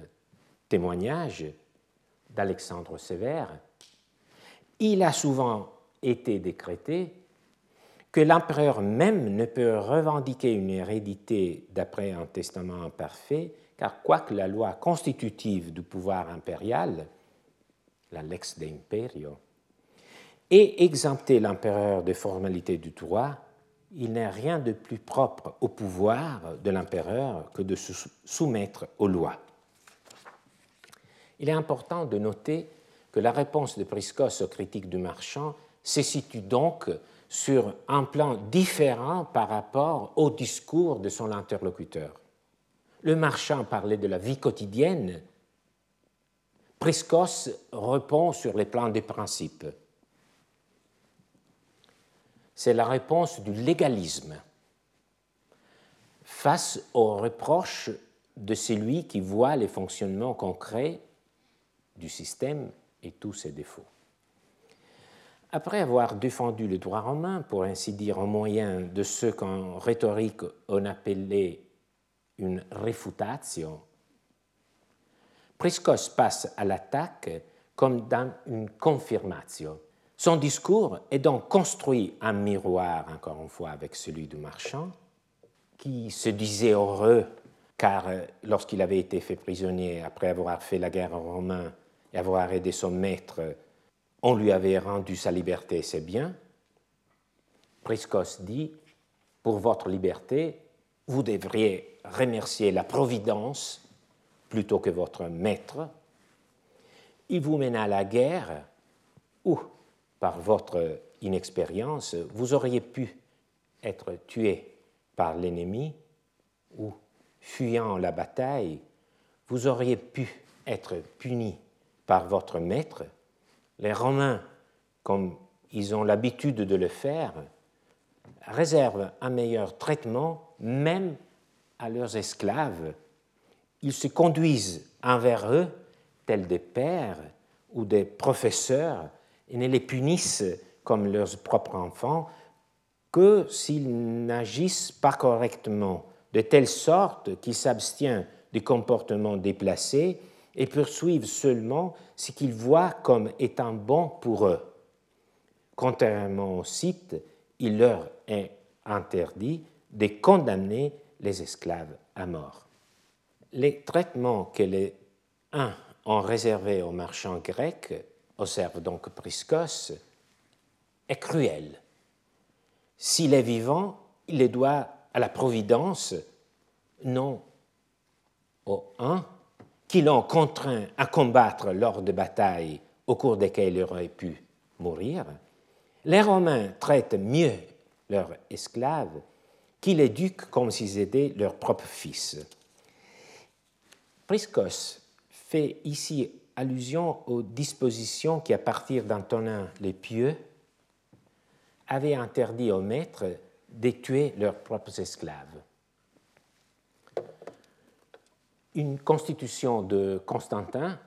témoignage d'Alexandre Sévère, il a souvent été décrété que l'empereur même ne peut revendiquer une hérédité d'après un testament imparfait, car quoique la loi constitutive du pouvoir impérial, la lex de imperio, ait exempté l'empereur des formalités du droit, il n'est rien de plus propre au pouvoir de l'empereur que de se soumettre aux lois. Il est important de noter que la réponse de Priscos aux critiques du marchand se situe donc sur un plan différent par rapport au discours de son interlocuteur. Le marchand parlait de la vie quotidienne, Priscos répond sur les plans des principes. C'est la réponse du légalisme face aux reproches de celui qui voit les fonctionnements concrets du système et tous ses défauts. Après avoir défendu le droit romain, pour ainsi dire, en moyen de ce qu'en rhétorique on appelait une refutatio, Priscos passe à l'attaque comme dans une confirmatio. Son discours est donc construit en miroir, encore une fois, avec celui du marchand, qui se disait heureux car euh, lorsqu'il avait été fait prisonnier après avoir fait la guerre aux Romains et avoir aidé son maître, on lui avait rendu sa liberté et ses biens. Priscos dit, pour votre liberté, vous devriez remercier la Providence plutôt que votre maître. Il vous mena à la guerre où, par votre inexpérience, vous auriez pu être tué par l'ennemi ou, fuyant la bataille, vous auriez pu être puni par votre maître. Les Romains, comme ils ont l'habitude de le faire, réservent un meilleur traitement même à leurs esclaves. Ils se conduisent envers eux tels des pères ou des professeurs et ne les punissent comme leurs propres enfants que s'ils n'agissent pas correctement, de telle sorte qu'ils s'abstiennent des comportements déplacés et poursuivent seulement ce qu'ils voient comme étant bon pour eux. Contrairement au site, il leur est interdit de condamner les esclaves à mort. Les traitements que les uns ont réservés aux marchands grecs, observe donc Priscos, est cruel. S'il est vivant, il les doit à la providence, non aux uns qui l'ont contraint à combattre lors de batailles au cours desquelles il aurait pu mourir. Les Romains traitent mieux leurs esclaves qu'ils éduquent comme s'ils étaient leurs propres fils. Priscos fait ici allusion aux dispositions qui, à partir d'Antonin les Pieux, avaient interdit aux maîtres de tuer leurs propres esclaves. Une constitution de Constantin,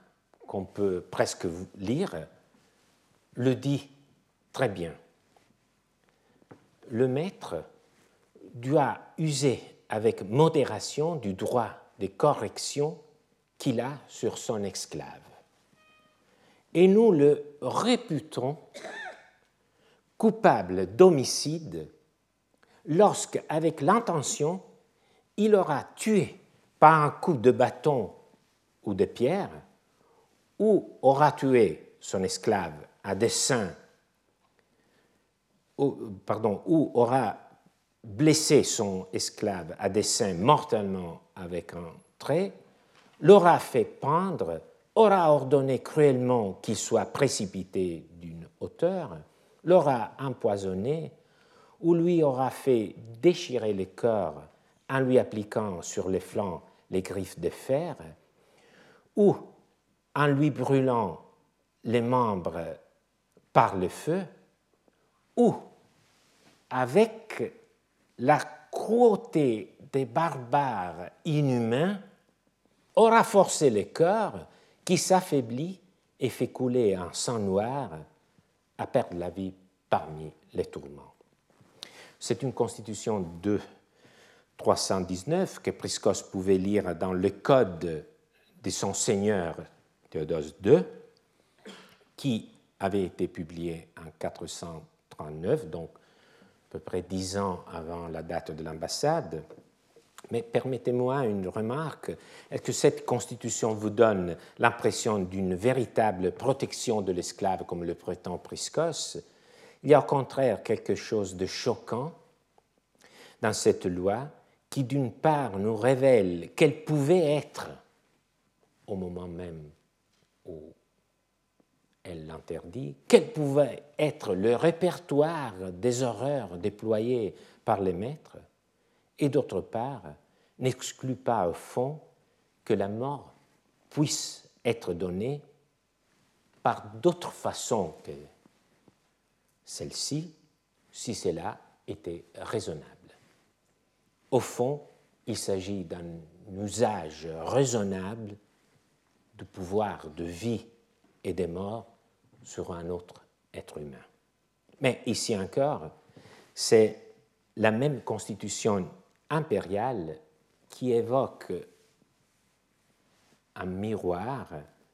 qu'on peut presque lire, le dit très bien. Le maître doit user avec modération du droit des corrections qu'il a sur son esclave. Et nous le réputons coupable d'homicide lorsque, avec l'intention, il aura tué par un coup de bâton ou de pierre, ou aura tué son esclave à dessein, ou, pardon, ou aura blessé son esclave à dessein mortellement avec un trait, l'aura fait pendre, aura ordonné cruellement qu'il soit précipité d'une hauteur, l'aura empoisonné, ou lui aura fait déchirer le corps en lui appliquant sur les flancs les griffes de fer, ou en lui brûlant les membres par le feu, ou avec la cruauté des barbares inhumains aura forcé le cœur qui s'affaiblit et fait couler un sang noir à perdre la vie parmi les tourments. C'est une constitution de 319 que Priscos pouvait lire dans le code de son seigneur Théodose II, qui avait été publié en 439, donc à peu près dix ans avant la date de l'ambassade. Mais permettez-moi une remarque. Est-ce que cette constitution vous donne l'impression d'une véritable protection de l'esclave comme le prétend Priscos? Il y a au contraire quelque chose de choquant dans cette loi qui, d'une part, nous révèle qu'elle pouvait être, au moment même où elle l'interdit, quel pouvait être le répertoire des horreurs déployées par les maîtres, et d'autre part, n'exclut pas au fond que la mort puisse être donnée par d'autres façons que celle-ci, si cela était raisonnable. Au fond, il s'agit d'un usage raisonnable du pouvoir de vie et de mort sur un autre être humain. Mais ici encore, c'est la même constitution impériale qui évoque un miroir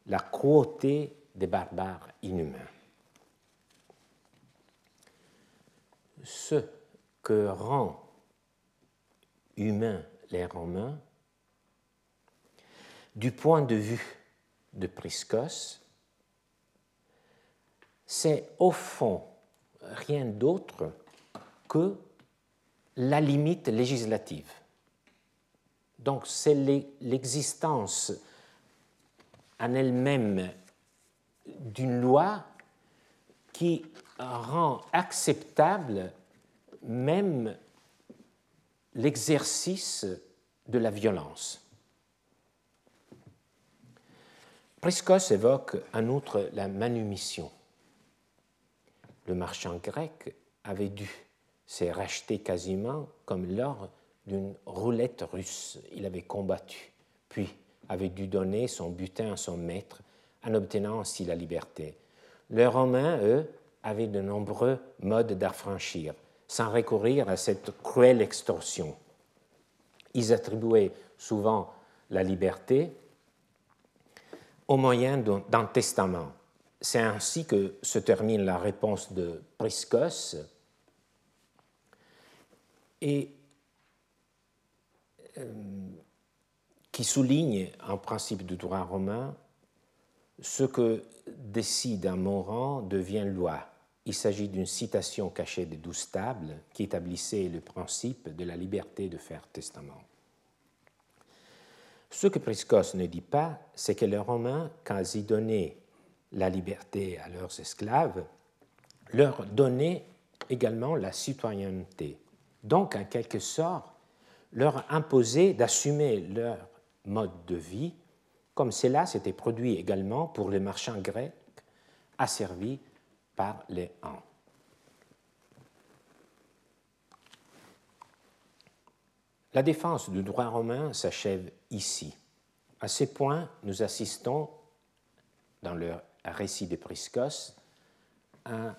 la cruauté des barbares inhumains. Ce que rend humains les Romains, du point de vue de Priscos, c'est au fond rien d'autre que la limite législative. Donc c'est l'existence en elle-même d'une loi qui rend acceptable même l'exercice de la violence. Priscos évoque en outre la manumission. Le marchand grec avait dû se racheter quasiment comme lors d'une roulette russe. Il avait combattu, puis avait dû donner son butin à son maître en obtenant ainsi la liberté. Les Romains, eux, avaient de nombreux modes d'affranchir sans recourir à cette cruelle extorsion. Ils attribuaient souvent la liberté au moyen d'un testament. C'est ainsi que se termine la réponse de Priscos et euh, qui souligne un principe du droit romain ce que décide un mourant devient loi. Il s'agit d'une citation cachée des douze tables qui établissait le principe de la liberté de faire testament. Ce que Priscos ne dit pas, c'est que les Romains, quand ils donnaient la liberté à leurs esclaves, leur donnaient également la citoyenneté. Donc, en quelque sorte, leur imposaient d'assumer leur mode de vie, comme cela s'était produit également pour les marchands grecs asservis par les La défense du droit romain s'achève ici. À ce point, nous assistons, dans le récit de Priscos, à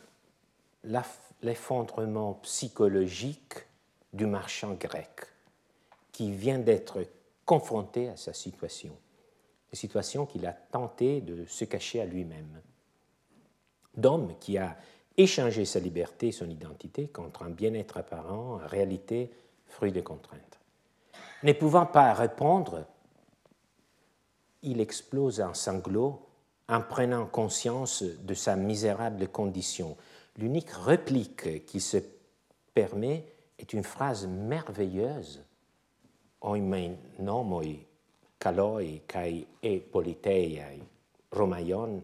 l'effondrement psychologique du marchand grec qui vient d'être confronté à sa situation, une situation qu'il a tenté de se cacher à lui-même d'homme qui a échangé sa liberté son identité contre un bien-être apparent, en réalité fruit des contraintes. Ne pouvant pas répondre, il explose en sanglots en prenant conscience de sa misérable condition. L'unique réplique qui se permet est une phrase merveilleuse Oimen nomoi kaloi kai e politeiai romaion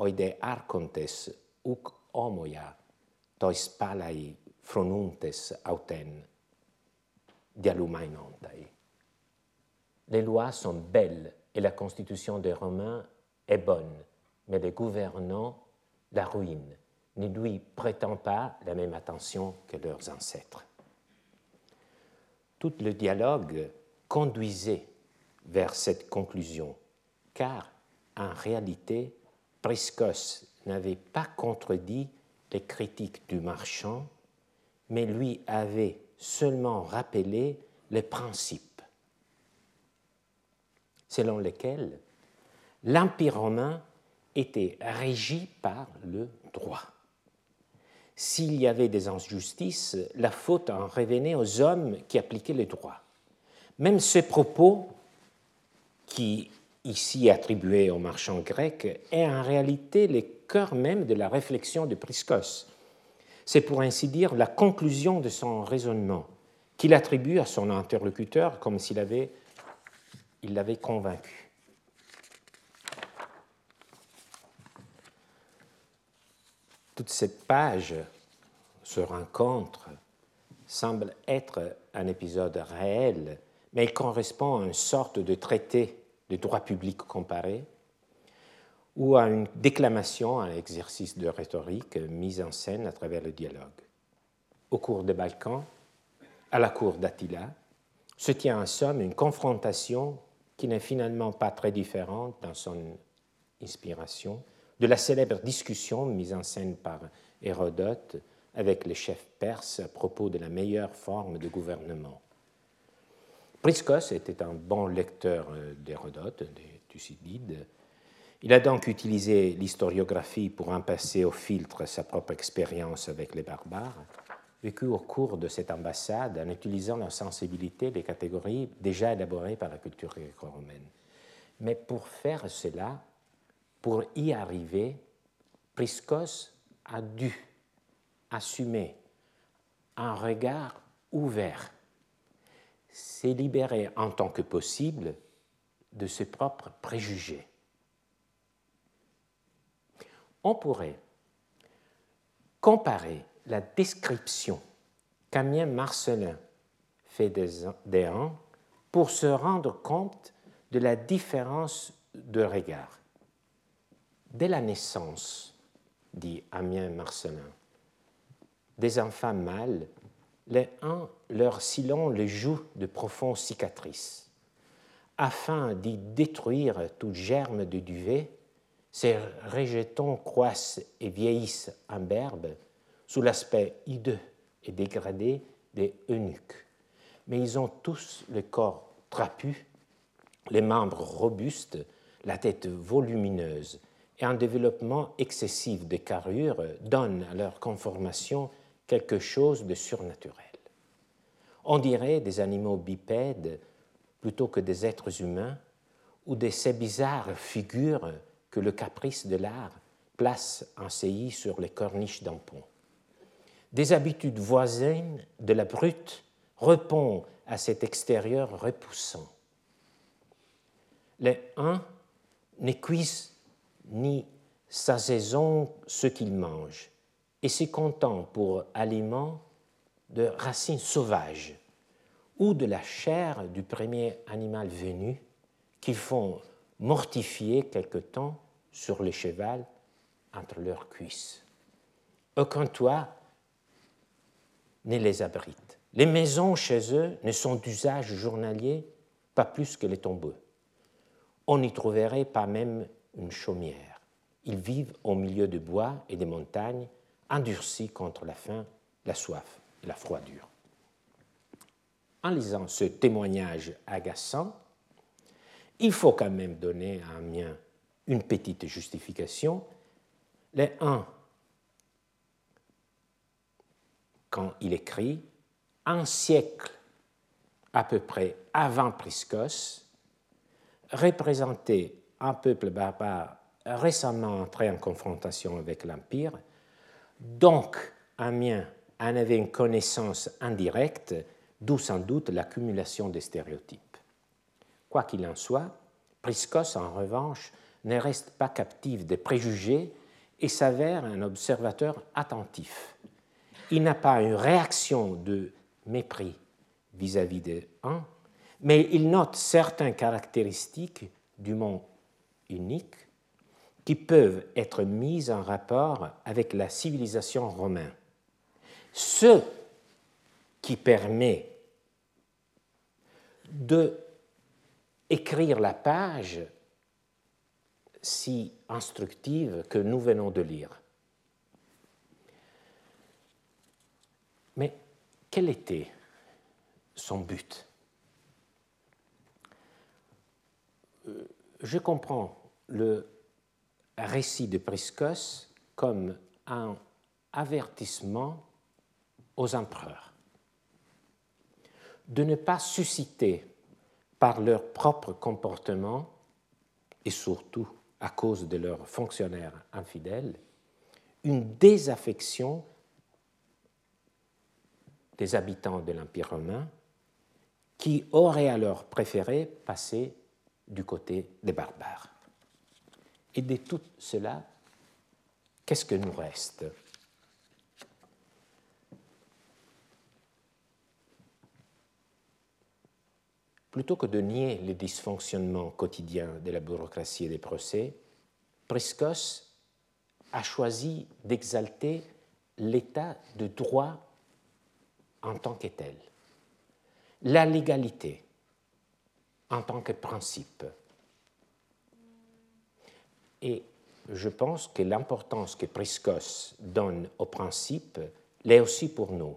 oide arcontes uc homoia tois palai fronuntes auten dialumainontai. Les lois sont belles et la constitution des Romains est bonne, mais les gouvernants la ruinent. ne lui prêtant pas la même attention que leurs ancêtres. Tout le dialogue conduisait vers cette conclusion, car en réalité, Priscos n'avait pas contredit les critiques du marchand, mais lui avait seulement rappelé les principes selon lesquels l'Empire romain était régi par le droit. S'il y avait des injustices, la faute en revenait aux hommes qui appliquaient le droit. Même ce propos, qui ici attribué aux marchands grecs, est en réalité le cœur même de la réflexion de Priscos. C'est pour ainsi dire la conclusion de son raisonnement qu'il attribue à son interlocuteur comme s'il il l'avait convaincu. Toute cette page se rencontre semble être un épisode réel, mais il correspond à une sorte de traité de droit public comparé ou à une déclamation, un exercice de rhétorique mis en scène à travers le dialogue. Au cours des Balkans, à la cour d'Attila, se tient en somme une confrontation qui n'est finalement pas très différente dans son inspiration de la célèbre discussion mise en scène par Hérodote avec les chefs perses à propos de la meilleure forme de gouvernement. Priscos était un bon lecteur d'Hérodote, de Thucydide. Il a donc utilisé l'historiographie pour en passer au filtre sa propre expérience avec les barbares vécu au cours de cette ambassade en utilisant la sensibilité des catégories déjà élaborées par la culture gréco-romaine. Mais pour faire cela, pour y arriver, Priscos a dû assumer un regard ouvert, s'est libéré en tant que possible de ses propres préjugés. On pourrait comparer la description qu'Amien Marcelin fait des uns pour se rendre compte de la différence de regard. Dès la naissance, dit Amien Marcelin, des enfants mâles, les uns leur silon les joues de profondes cicatrices. Afin d'y détruire tout germe de duvet, ces rejetons croissent et vieillissent en berbe sous l'aspect hideux et dégradé des eunuques. Mais ils ont tous le corps trapu, les membres robustes, la tête volumineuse, et un développement excessif de carrure donne à leur conformation quelque chose de surnaturel. On dirait des animaux bipèdes plutôt que des êtres humains, ou de ces bizarres figures que le caprice de l'art place en CI sur les corniches d'un pont des habitudes voisines de la brute répondent à cet extérieur repoussant. Les uns n'écuisent ni sa saison ce qu'ils mangent et se contentent pour aliment de racines sauvages ou de la chair du premier animal venu qu'ils font mortifier quelque temps sur le cheval entre leurs cuisses. Aucun toit ne les abritent. Les maisons chez eux ne sont d'usage journalier pas plus que les tombeaux. On n'y trouverait pas même une chaumière. Ils vivent au milieu de bois et des montagnes, endurcis contre la faim, la soif et la froidure. En lisant ce témoignage agaçant, il faut quand même donner à Amiens une petite justification. Les uns quand il écrit Un siècle à peu près avant Priscos, représentait un peuple barbare récemment entré en confrontation avec l'Empire, donc Amiens en avait une connaissance indirecte, d'où sans doute l'accumulation des stéréotypes. Quoi qu'il en soit, Priscos, en revanche, ne reste pas captif des préjugés et s'avère un observateur attentif il n'a pas une réaction de mépris vis-à-vis de un, mais il note certaines caractéristiques du monde unique qui peuvent être mises en rapport avec la civilisation romaine. Ce qui permet de écrire la page si instructive que nous venons de lire. Mais quel était son but? Euh, Je comprends le récit de Priscos comme un avertissement aux empereurs de ne pas susciter par leur propre comportement et surtout à cause de leurs fonctionnaires infidèles une désaffection des habitants de l'Empire romain qui auraient alors préféré passer du côté des barbares. Et de tout cela, qu'est-ce que nous reste? Plutôt que de nier les dysfonctionnements quotidiens de la bureaucratie et des procès, Priscos a choisi d'exalter l'état de droit en tant que tel, la légalité en tant que principe. Et je pense que l'importance que Priscos donne au principe l'est aussi pour nous.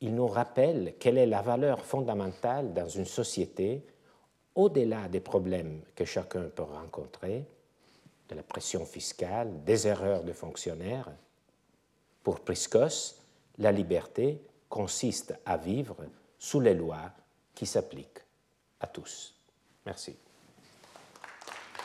Il nous rappelle quelle est la valeur fondamentale dans une société, au-delà des problèmes que chacun peut rencontrer, de la pression fiscale, des erreurs de fonctionnaires. Pour Priscos, la liberté consiste à vivre sous les lois qui s'appliquent à tous. Merci.